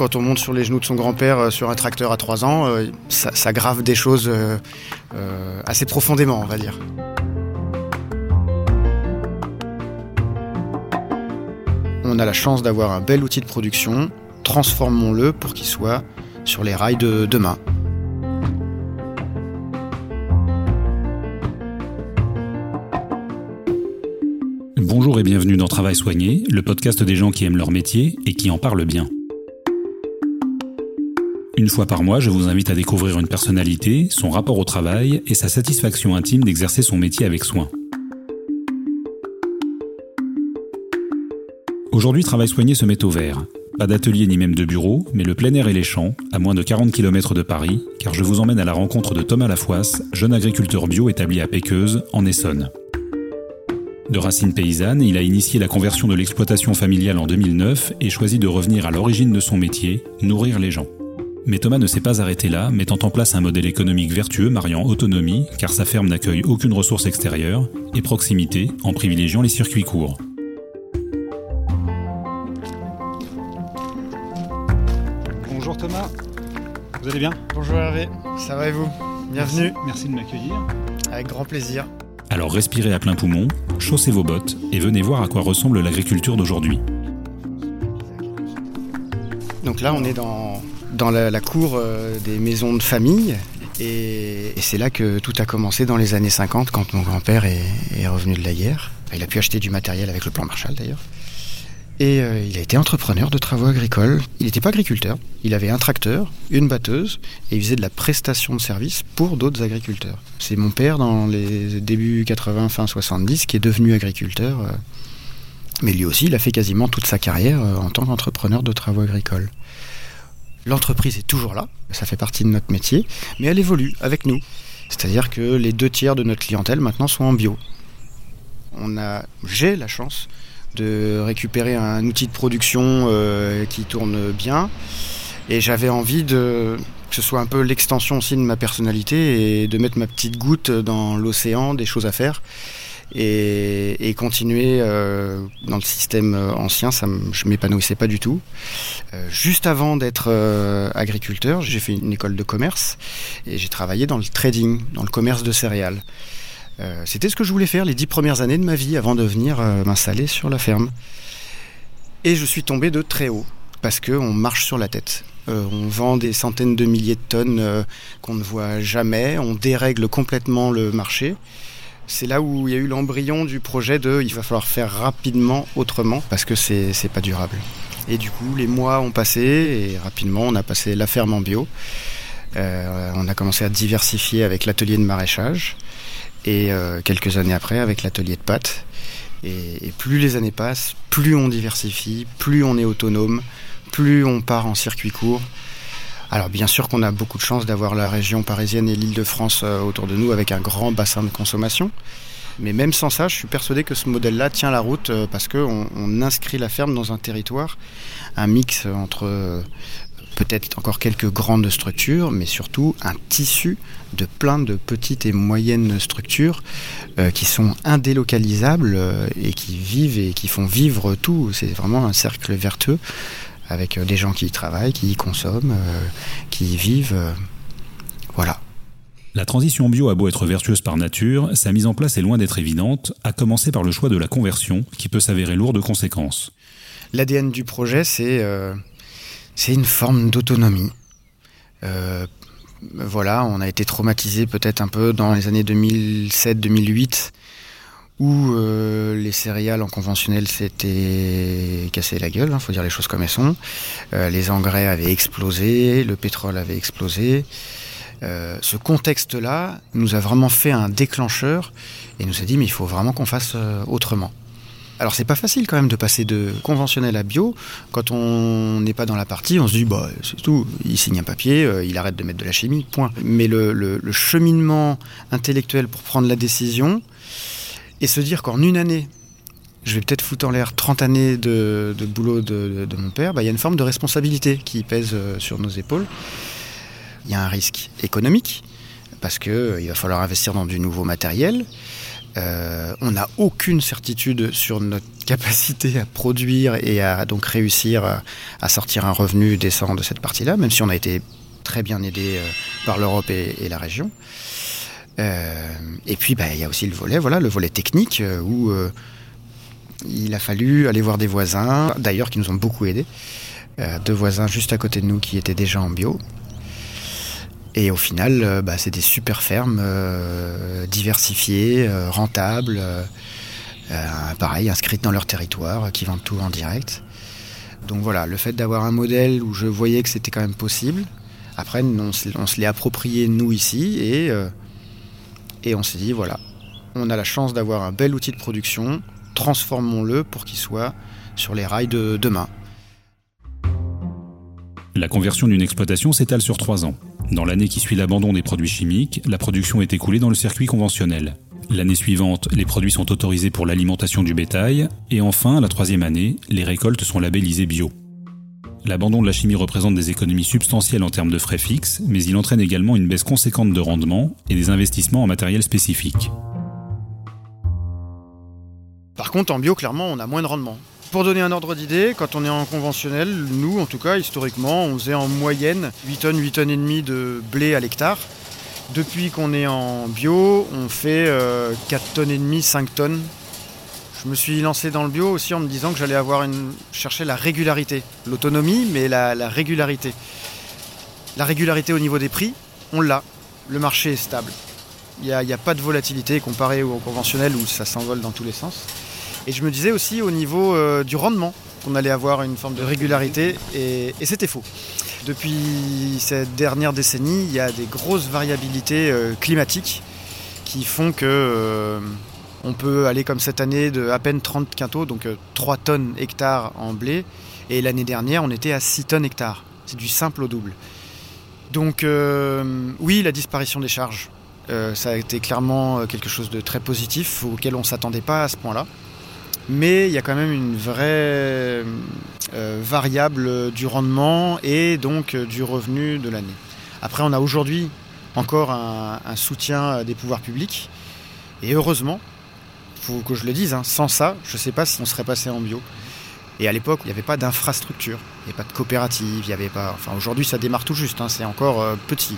quand on monte sur les genoux de son grand-père euh, sur un tracteur à 3 ans, euh, ça, grave des choses euh, assez profondément, on va dire. On a la chance d'avoir un bel outil de production, transformons-le pour qu'il soit sur les rails de demain. Bonjour et bienvenue dans Travail Soigné, le podcast des gens qui aiment leur métier et qui en parlent bien. Une fois par mois, je vous invite à découvrir une personnalité, son rapport au travail et sa satisfaction intime d'exercer son métier avec soin. Aujourd'hui, Travail Soigné se met au vert. Pas d'atelier ni même de bureau, mais le plein air et les champs, à moins de 40 km de Paris, car je vous emmène à la rencontre de Thomas Lafoisse, jeune agriculteur bio établi à Péqueuse, en Essonne. De racines paysannes, il a initié la conversion de l'exploitation familiale en 2009 et choisi de revenir à l'origine de son métier, nourrir les gens. Mais Thomas ne s'est pas arrêté là, mettant en place un modèle économique vertueux mariant autonomie, car sa ferme n'accueille aucune ressource extérieure, et proximité, en privilégiant les circuits courts. Bonjour Thomas, vous allez bien? Bonjour Hervé, ça va et vous? Bienvenue, Merci de m'accueillir. avec grand plaisir. Alors respirez à plein poumon, chaussez vos bottes et venez voir à quoi ressemble l'agriculture d'aujourd'hui. Donc là, on est dans, dans la, cour euh, des maisons de famille. Et, c'est là que tout a commencé dans les années 50, quand mon grand-père est, revenu de la guerre. Il a pu acheter du matériel avec le plan Marshall d'ailleurs. Et euh, il a été entrepreneur de travaux agricoles. Il n'était pas agriculteur. Il avait un tracteur, une batteuse, et il faisait de la prestation de service pour d'autres agriculteurs. C'est mon père, dans les débuts 80, fin 70, qui est devenu agriculteur. euh, mais lui aussi, il a fait quasiment toute sa carrière en tant qu'entrepreneur de travaux agricoles. L'entreprise est toujours là, ça fait partie de notre métier, mais elle évolue avec nous. C'est-à-dire que les deux tiers de notre clientèle maintenant sont en bio. On a, j'ai la chance de récupérer un outil de production euh, qui tourne bien, et j'avais envie de que ce soit un peu l'extension aussi de ma personnalité et de mettre ma petite goutte dans l'océan des choses à faire et, continuer euh, dans le système euh, ancien, ça je m'épanouissais pas du tout. Euh, juste avant d'être agriculteur, j'ai fait une école de commerce et j'ai travaillé dans le trading, dans le commerce de céréales. C'était ce que je voulais faire les dix premières années de ma vie avant de venir m'installer sur la ferme. Et je suis tombé de très haut parce que on marche sur la tête. On vend des centaines de milliers de tonnes qu'on ne voit jamais. On dérègle complètement le marché. C'est là où il y a eu l'embryon du projet de il va falloir faire rapidement autrement parce que c'est pas durable. Et du coup, les mois ont passé et rapidement, on a passé la ferme en bio. Euh, on a commencé à diversifier avec l'atelier de maraîchage et euh, quelques années après avec l'atelier de pâtes. Et plus les années passent, plus on diversifie, plus on est autonome, plus on part en circuit court. Alors bien sûr qu'on a beaucoup de chance d'avoir la région parisienne et l'Île-de-France euh, autour de nous avec un grand bassin de consommation. Mais même sans ça, je suis persuadé que ce modèle-là tient la route euh, parce qu'on on inscrit la ferme dans un territoire, un mix entre euh, peut-être encore quelques grandes structures, mais surtout un tissu de plein de petites et moyennes structures qui sont indélocalisables et qui vivent et qui font vivre tout. C'est vraiment un cercle vertueux avec euh, des gens qui y travaillent, qui y consomment, euh, qui y vivent. euh, voilà. La transition bio a beau être vertueuse par nature, sa mise en place est loin d'être évidente, à commencer par le choix de la conversion, qui peut s'avérer lourd de conséquences. L'ADN du projet, c'est euh, une forme d'autonomie. Euh, voilà, on a été traumatisé peut-être un peu dans les années 2007-2008 où euh, les céréales en conventionnel s'étaient cassé la gueule, il faut dire les choses comme elles sont. Euh, les engrais avaient explosé, le pétrole avait explosé. Euh, ce contexte-là nous a vraiment fait un déclencheur et nous a dit mais il faut vraiment qu'on fasse autrement. Alors c'est pas facile quand même de passer de conventionnel à bio. Quand on n'est pas dans la partie, on se dit bah c'est tout. Il signe un papier, il arrête de mettre de la chimie, point. Mais le cheminement intellectuel pour prendre la décision et se dire qu'en une année, je vais peut-être foutre en l'air 30 années de, boulot de, mon père, bah, il y a une forme de responsabilité qui pèse euh, sur nos épaules. Il y a un risque économique parce que euh, va falloir investir dans du nouveau matériel. Euh, on n'a aucune certitude sur notre capacité à produire et à donc réussir à, sortir un revenu décent de cette partie-là, même si on a été très bien aidé par l'Europe et, la région. Euh, et puis, bah, il y a aussi le volet, voilà, le volet technique où il a fallu aller voir des voisins, d'ailleurs qui nous ont beaucoup aidés, deux voisins juste à côté de nous qui étaient déjà en bio, et au final, euh, bah, c'est des super fermes euh, diversifiées, euh, rentables, pareil, inscrites dans leur territoire, qui vendent tout en direct. Donc voilà, le fait d'avoir un modèle où je voyais que c'était quand même possible, après on, se l'est approprié nous ici et, et on s'est dit voilà, on a la chance d'avoir un bel outil de production, transformons-le pour qu'il soit sur les rails de demain. La conversion d'une exploitation s'étale sur trois ans. Dans l'année qui suit l'abandon des produits chimiques, la production est écoulée dans le circuit conventionnel. L'année suivante, les produits sont autorisés pour l'alimentation du bétail, et enfin, la troisième année, les récoltes sont labellisées bio. L'abandon de la chimie représente des économies substantielles en termes de frais fixes, mais il entraîne également une baisse conséquente de rendement et des investissements en matériel spécifique. Par contre, en bio, clairement, on a moins de rendement. Pour donner un ordre d'idée, quand on est en conventionnel, nous en tout cas historiquement, on faisait en moyenne 8 tonnes, 8 tonnes et demie de blé à l'hectare. Depuis qu'on est en bio, on fait 4 euh, tonnes et demie, 5 tonnes. Je me suis lancé dans le bio aussi en me disant que j'allais avoir une chercher la régularité, l'autonomie, mais la, régularité. La régularité au niveau des prix, on l'a. Le marché est stable. Il n'y a, pas de volatilité comparé au conventionnel où ça s'envole dans tous les sens. Et je me disais aussi au niveau euh, du rendement qu'on allait avoir une forme de régularité et, c'était faux. Depuis cette dernière décennie, il y a des grosses variabilités euh, climatiques qui font que euh, on peut aller comme cette année de à peine 30 quintaux, donc 3 tonnes hectares en blé, et l'année dernière on était à 6 tonnes hectares. C'est du simple au double. Donc oui, la disparition des charges, ça a été clairement quelque chose de très positif auquel on ne s'attendait pas à ce point-là mais il y a quand même une vraie euh, variable du rendement et donc euh, du revenu de l'année. Après, on a aujourd'hui encore un, soutien des pouvoirs publics, et heureusement, faut que je le dise, hein, sans ça, je ne sais pas si on serait passé en bio. Et à l'époque, il n'y avait pas d'infrastructure, il n'y avait pas de coopérative, il n'y avait pas. Enfin, aujourd'hui, ça démarre tout juste, hein, c'est encore euh, petit.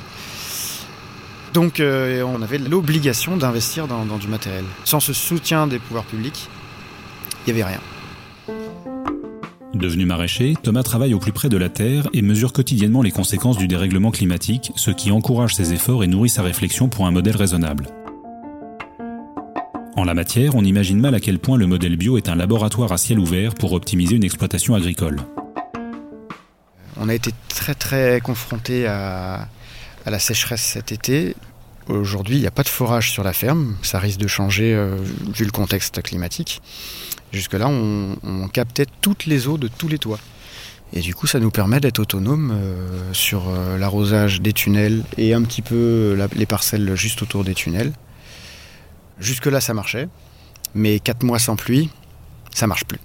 Donc, on avait l'obligation d'investir dans, du matériel. Sans ce soutien des pouvoirs publics, il n'y avait rien. Devenu maraîcher, Thomas travaille au plus près de la terre et mesure quotidiennement les conséquences du dérèglement climatique, ce qui encourage ses efforts et nourrit sa réflexion pour un modèle raisonnable. En la matière, on imagine mal à quel point le modèle bio est un laboratoire à ciel ouvert pour optimiser une exploitation agricole. On a été très très confronté à, la sécheresse cet été. Aujourd'hui, il n'y a pas de forage sur la ferme. Ça risque de changer euh, vu le contexte climatique. Jusque-là, on, captait toutes les eaux de tous les toits. Et du coup, ça nous permet d'être autonome euh, sur euh, l'arrosage des tunnels et un petit peu les parcelles juste autour des tunnels. Jusque-là, ça marchait. Mais quatre mois sans pluie, ça marche plus.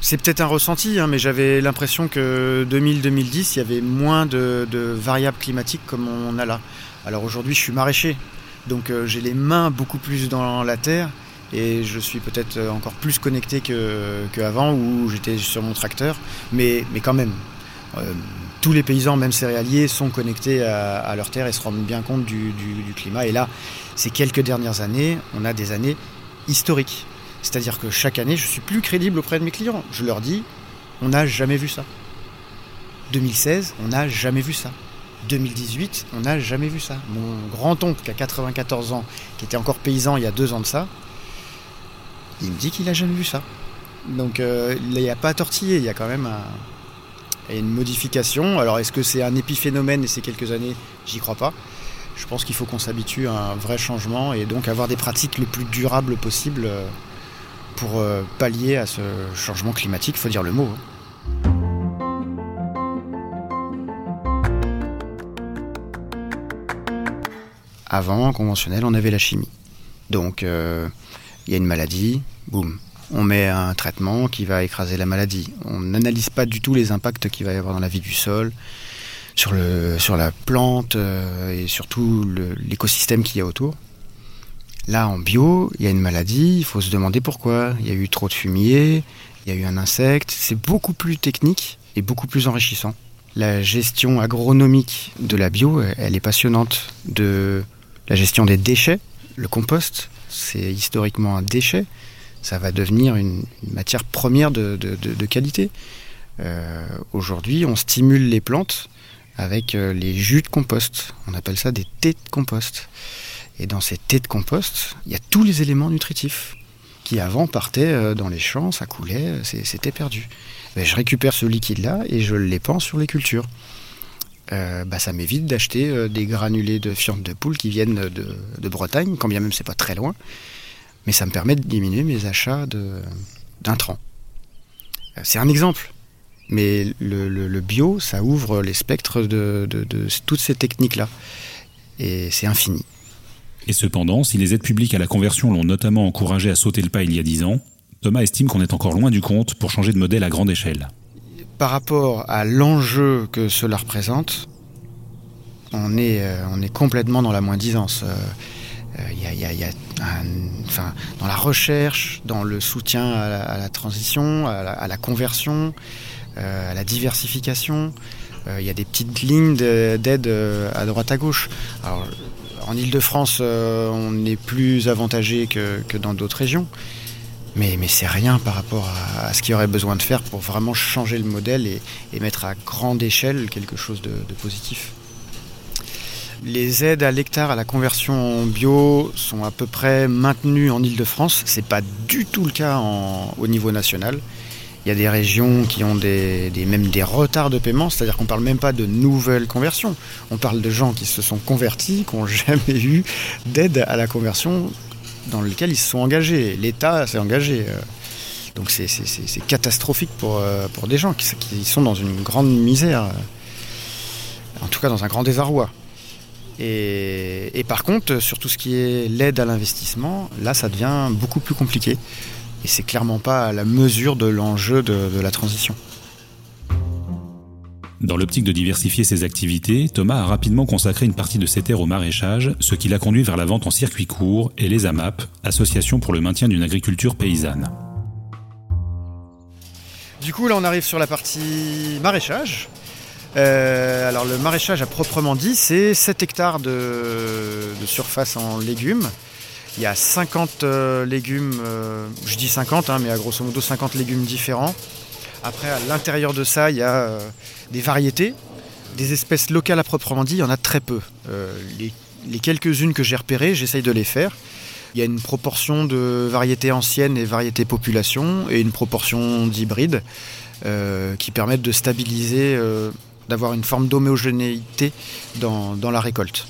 C'est peut-être un ressenti, hein, mais j'avais l'impression que 2000-2010, il y avait moins de, variables climatiques comme on a là. Alors aujourd'hui, je suis maraîcher, donc euh, j'ai les mains beaucoup plus dans la terre et je suis peut-être encore plus connecté qu'avant où j'étais sur mon tracteur, mais, quand même. Euh, tous les paysans, même céréaliers, sont connectés à, leur terre et se rendent bien compte du climat. Et là, ces quelques dernières années, on a des années historiques. C'est-à-dire que chaque année, je suis plus crédible auprès de mes clients. Je leur dis, on n'a jamais vu ça. 2016, on n'a jamais vu ça. 2018, on n'a jamais vu ça. Mon grand-oncle qui a 94 ans, qui était encore paysan il y a deux ans de ça, il me dit qu'il n'a jamais vu ça. Donc euh, il n'y a pas à tortiller, il y a quand même une modification. Alors est-ce que c'est un épiphénomène et c'est quelques années? J'y crois pas. Je pense qu'il faut qu'on s'habitue à un vrai changement et donc avoir des pratiques le plus durables possible. Euh, pour euh, pallier à ce changement climatique, faut dire le mot. Hein. Avant, en conventionnel, on avait la chimie. Donc, euh, il y a une maladie, boum, on met un traitement qui va écraser la maladie. On n'analyse pas du tout les impacts qu'il va y avoir dans la vie du sol, sur, le, sur la plante et surtout l'écosystème qu'il y a autour. Là, en bio, il y a une maladie, il faut se demander pourquoi. Il y a eu trop de fumier, il y a eu un insecte. C'est beaucoup plus technique et beaucoup plus enrichissant. La gestion agronomique de la bio, elle est passionnante. De la gestion des déchets, le compost, c'est historiquement un déchet. Ça va devenir une, matière première de, qualité. Euh, aujourd'hui, on stimule les plantes avec euh, les jus de compost. On appelle ça des thés de compost. Et dans ces thés de compost, il y a tous les éléments nutritifs qui avant partaient euh, dans les champs, ça coulait, c'était perdu. Ben, je récupère ce liquide-là et je l'épand sur les cultures. Bah, ça m'évite d'acheter des granulés de fientes de poule qui viennent de, Bretagne, quand bien même c'est pas très loin, mais ça me permet de diminuer mes achats d'intrants. C'est un exemple, mais le, bio, ça ouvre les spectres de toutes ces techniques-là, et c'est infini. Et cependant, si les aides publiques à la conversion l'ont notamment encouragé à sauter le pas il y a 10 ans, Thomas estime qu'on est encore loin du compte pour changer de modèle à grande échelle. Par rapport à l'enjeu que cela représente, on est, euh, on est complètement dans la moins-disance. Il y a, dans la recherche, dans le soutien à la, transition, à la, conversion, euh, à la diversification, euh, il y a des petites lignes d'aide à droite à gauche. En Ile-de-France, euh, on est plus avantagé que, dans d'autres régions. Mais c'est rien par rapport à, ce qu'il y aurait besoin de faire pour vraiment changer le modèle et, mettre à grande échelle quelque chose de, positif. Les aides à l'hectare à la conversion bio sont à peu près maintenues en Ile-de-France. Ce n'est pas du tout le cas au niveau national. Il y a des régions qui ont même des retards de paiement, c'est-à-dire qu'on ne parle même pas de nouvelles conversions. On parle de gens qui se sont convertis, qui n'ont jamais eu d'aide à la conversion dans lequel ils se sont engagés. L'État s'est engagé. Euh. Donc c'est catastrophique pour, euh, des gens qui, qui, sont dans une grande misère, en tout cas dans un grand désarroi. Et, et par contre, sur tout ce qui est l'aide à l'investissement, là ça devient beaucoup plus compliqué et c'est clairement pas à la mesure de l'enjeu de, la transition. Dans l'optique de diversifier ses activités, Thomas a rapidement consacré une partie de ses terres au maraîchage, ce qui l'a conduit vers la vente en circuit court et les AMAP, Association pour le maintien d'une agriculture paysanne. Du coup, là, on arrive sur la partie maraîchage. Euh, alors, le maraîchage à proprement dit, c'est 7 hectares de surface en légumes, il y a 50 euh, légumes, euh, je dis 50, hein, mais à grosso modo 50 légumes différents. Après, à l'intérieur de ça, il y a des variétés. Des espèces locales à proprement dit, il y en a très peu. les, les quelques-unes que j'ai repérées, j'essaye de les faire. Il y a une proportion de variétés anciennes et variétés population et une proportion d'hybrides qui permettent de stabiliser, d'avoir une forme d'homogénéité dans, dans la récolte.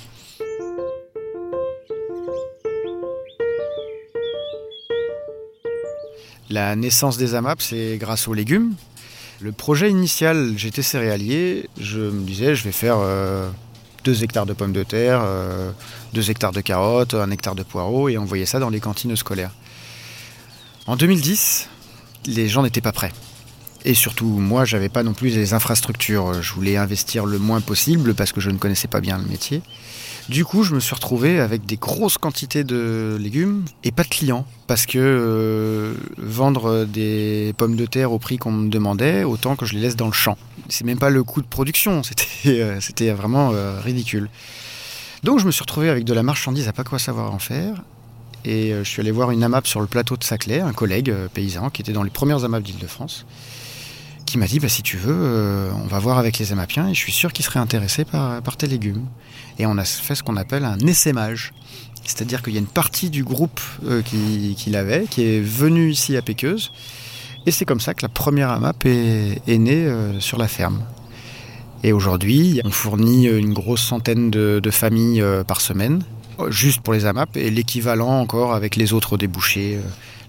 La naissance des AMAP, c'est grâce aux légumes. Le projet initial, j'étais céréalier, je me disais, je vais faire 2 euh, hectares de pommes de terre, 2 euh, hectares de carottes, 1 hectare de poireaux, et envoyer ça dans les cantines scolaires. En 2010, les gens n'étaient pas prêts. Et surtout, moi, j'avais pas non plus les infrastructures. Je voulais investir le moins possible parce que je ne connaissais pas bien le métier. Du coup, je me suis retrouvé avec des grosses quantités de légumes et pas de clients parce que euh, vendre des pommes de terre au prix qu'on me demandait, autant que je les laisse dans le champ. C'est même pas le coût de production, c'était euh, vraiment euh, ridicule. Donc je me suis retrouvé avec de la marchandise à pas quoi savoir en faire. Et je suis allé voir une AMAP sur le plateau de Saclay, un collègue paysan qui était dans les premières AMAP d'Île-de-France qui m'a dit bah, si tu veux, euh, on va voir avec les Amapiens et je suis sûr qu'ils seraient intéressés par, par tes légumes. Et on a fait ce qu'on appelle un essaimage. C'est-à-dire qu'il y a une partie du groupe euh, qui, qui l'avait, qui est venu ici à Péqueuse. Et c'est comme ça que la première AMAP est, est née euh, sur la ferme. Et aujourd'hui, on fournit une grosse centaine de familles par semaine, juste pour les AMAP, et l'équivalent encore avec les autres débouchés.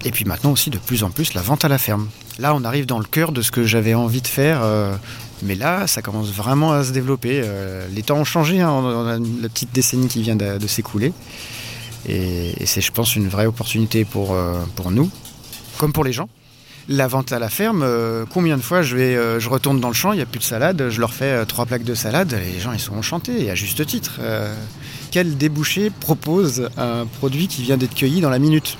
Et puis maintenant aussi, de plus en plus, la vente à la ferme. Là, on arrive dans le cœur de ce que j'avais envie de faire. Euh, mais là, ça commence vraiment à se développer. Euh, les temps ont changé, hein, on a la petite décennie qui vient de, s'écouler. Et, c'est, je pense, une vraie opportunité pour, euh, nous, comme pour les gens. La vente à la ferme, euh, combien de fois je vais, euh, je retourne dans le champ, il n'y a plus de salade, je leur fais euh, trois plaques de salade, les gens ils sont enchantés, et à juste titre. Euh, quel débouché propose un produit qui vient d'être cueilli dans la minute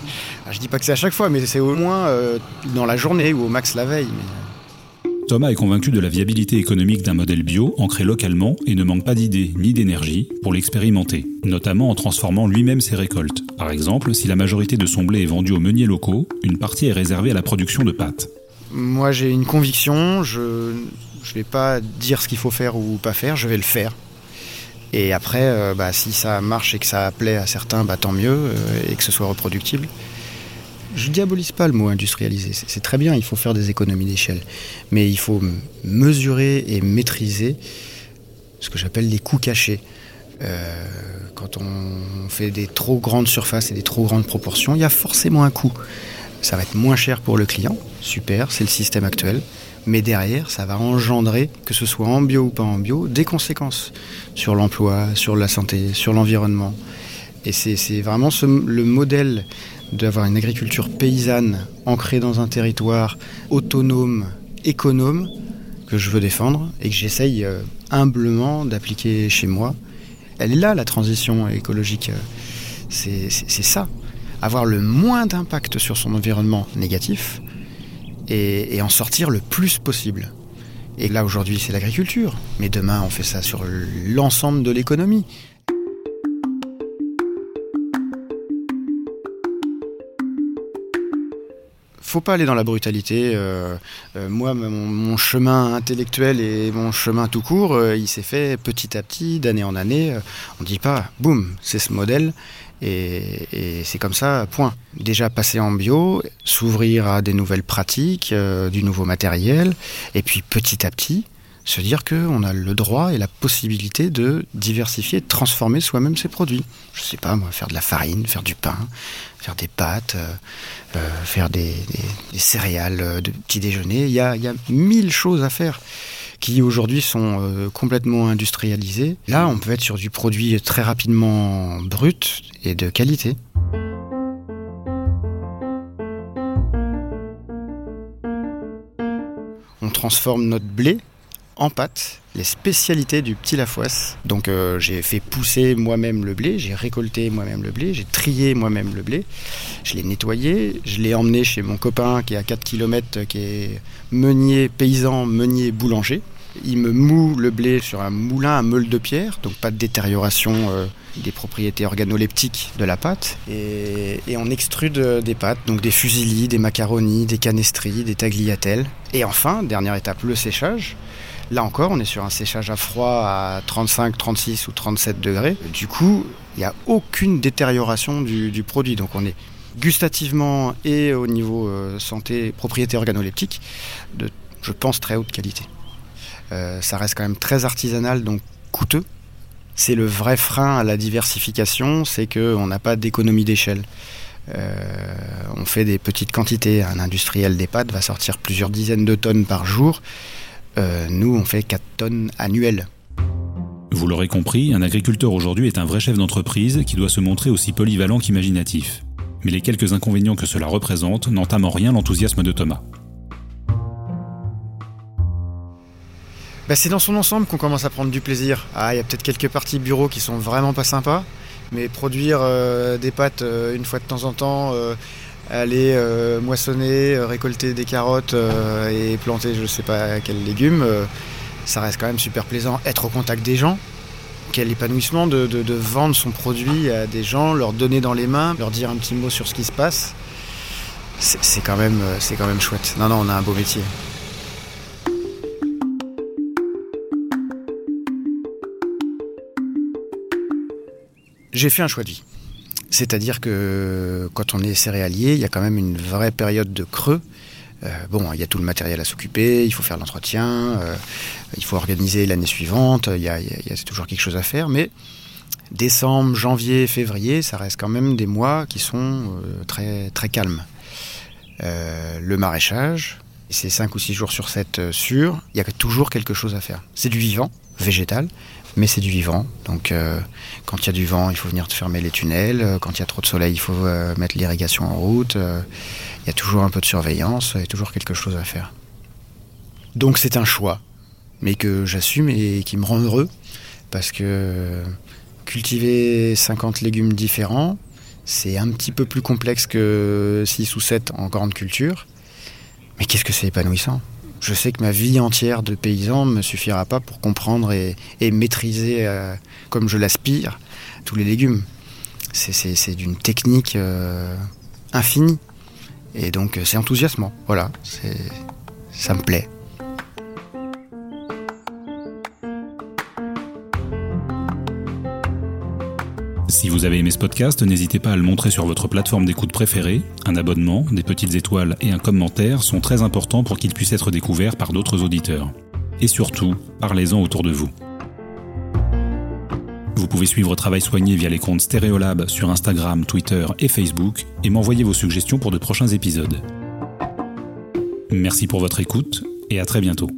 Je dis pas que c'est à chaque fois, mais c'est au moins euh, dans la journée ou au max la veille. mais- Thomas est convaincu de la viabilité économique d'un modèle bio ancré localement et ne manque pas d'idées ni d'énergie pour l'expérimenter, notamment en transformant lui-même ses récoltes. Par exemple, si la majorité de son blé est vendu aux meuniers locaux, une partie est réservée à la production de pâtes. Moi, j'ai une conviction. Je ne vais pas dire ce qu'il faut faire ou pas faire. Je vais le faire. Et après, euh, bah, si ça marche et que ça plaît à certains, bah, tant mieux, euh, et que ce soit reproductible. Je diabolise pas le mot industrialiser. C'est très bien. Il faut faire des économies d'échelle, mais il faut mesurer et maîtriser ce que j'appelle les coûts cachés. Euh, quand on fait des trop grandes surfaces et des trop grandes proportions, il y a forcément un coût. Ça va être moins cher pour le client, super, c'est le système actuel. Mais derrière, ça va engendrer, que ce soit en bio ou pas en bio, des conséquences sur l'emploi, sur la santé, sur l'environnement. Et c'est vraiment le modèle d'avoir une agriculture paysanne ancrée dans un territoire autonome, économe, que je veux défendre et que j'essaye euh, humblement d'appliquer chez moi. Elle est là, la transition écologique. euh, c'est ça avoir le moins d'impact sur son environnement négatif et, en sortir le plus possible. Et là aujourd'hui c'est l'agriculture, mais demain on fait ça sur l'ensemble de l'économie. Faut pas aller dans la brutalité. euh, euh, moi, mon, chemin intellectuel et mon chemin tout court, euh, il s'est fait petit à petit, d'année en année. On ne dit pas, boum, c'est ce modèle, et, c'est comme ça, point. Déjà passer en bio, s'ouvrir à des nouvelles pratiques, euh, du nouveau matériel, et puis petit à petit, se dire qu'on a le droit et la possibilité de diversifier, de transformer soi-même ses produits. Je sais pas, moi, faire de la farine, faire du pain, faire des pâtes, euh, euh, faire des, des- céréales de petit déjeuner. Il y a mille choses à faire qui aujourd'hui sont euh, complètement industrialisées. Là, on peut être sur du produit très rapidement brut et de qualité. On transforme notre blé en pâte, les spécialités du petit Lafoisse. Donc euh, j'ai fait pousser moi-même le blé, j'ai récolté moi-même le blé, j'ai trié moi-même le blé, je l'ai nettoyé, je l'ai emmené chez mon copain qui est à 4 km, qui est meunier, paysan, meunier, boulanger. Il me moue le blé sur un moulin à meule de pierre, donc pas de détérioration euh, des propriétés organoleptiques de la pâte. Et, et on extrude euh, des pâtes, donc des fusillis, des macaronis, des canestris, des tagliatelles. Et enfin, dernière étape, le séchage. Là encore, on est sur un séchage à froid à 35, 36 ou 37 degrés. Du coup, il n'y a aucune détérioration du, du produit. Donc on est gustativement et au niveau euh, santé, propriété organoleptique, de, je pense, très haute qualité. Euh, ça reste quand même très artisanal, donc coûteux. C'est le vrai frein à la diversification, c'est qu'on n'a pas d'économie d'échelle. Euh, on fait des petites quantités. Un industriel des pâtes va sortir plusieurs dizaines de tonnes par jour. Euh, nous, on fait 4 tonnes annuelles. Vous l'aurez compris, un agriculteur aujourd'hui est un vrai chef d'entreprise qui doit se montrer aussi polyvalent qu'imaginatif. Mais les quelques inconvénients que cela représente n'entament en rien l'enthousiasme de Thomas. Bah, c'est dans son ensemble qu'on commence à prendre du plaisir. Ah, il y a peut-être quelques parties bureau qui sont vraiment pas sympas, mais produire euh, des pâtes euh, une fois de temps en temps, euh, aller euh, moissonner, euh, récolter des carottes euh, et planter je sais pas quels légumes, ça reste quand même super plaisant. Être au contact des gens, quel épanouissement de, vendre son produit à des gens, leur donner dans les mains, leur dire un petit mot sur ce qui se passe. C'est quand, même, quand même chouette. Non, non, on a un beau métier. J'ai fait un choix de vie. C'est-à-dire que quand on est céréalier, il y a quand même une vraie période de creux. Euh, bon, il y a tout le matériel à s'occuper, il faut faire l'entretien, euh, il faut organiser l'année suivante, il y a, toujours quelque chose à faire, mais décembre, janvier, février, ça reste quand même des mois qui sont euh, très, très calmes. Le maraîchage, c'est 5 ou 6 jours sur 7 euh, sûr, il y a toujours quelque chose à faire. C'est du vivant, végétal, mais c'est du vivant. Donc euh, quand il y a du vent, il faut venir fermer les tunnels. Euh, quand il y a trop de soleil, il faut mettre l'irrigation en route. Il y a toujours un peu de surveillance, il y a toujours quelque chose à faire. Donc c'est un choix, mais que j'assume et qui me rend heureux, parce que cultiver 50 légumes différents, c'est un petit peu plus complexe que 6 ou 7 en grande culture. Mais qu'est-ce que c'est épanouissant? Je sais que ma vie entière de paysan ne me suffira pas pour comprendre et, maîtriser, euh, comme je l'aspire, tous les légumes. C'est d'une technique euh, infinie. Et donc c'est enthousiasmant. Voilà, ça me plaît. Si vous avez aimé ce podcast, n'hésitez pas à le montrer sur votre plateforme d'écoute préférée. Un abonnement, des petites étoiles et un commentaire sont très importants pour qu'il puisse être découvert par d'autres auditeurs. Et surtout, parlez-en autour de vous. Vous pouvez suivre Travail Soigné via les comptes Stéréolab sur Instagram, Twitter et Facebook et m'envoyer vos suggestions pour de prochains épisodes. Merci pour votre écoute et à très bientôt.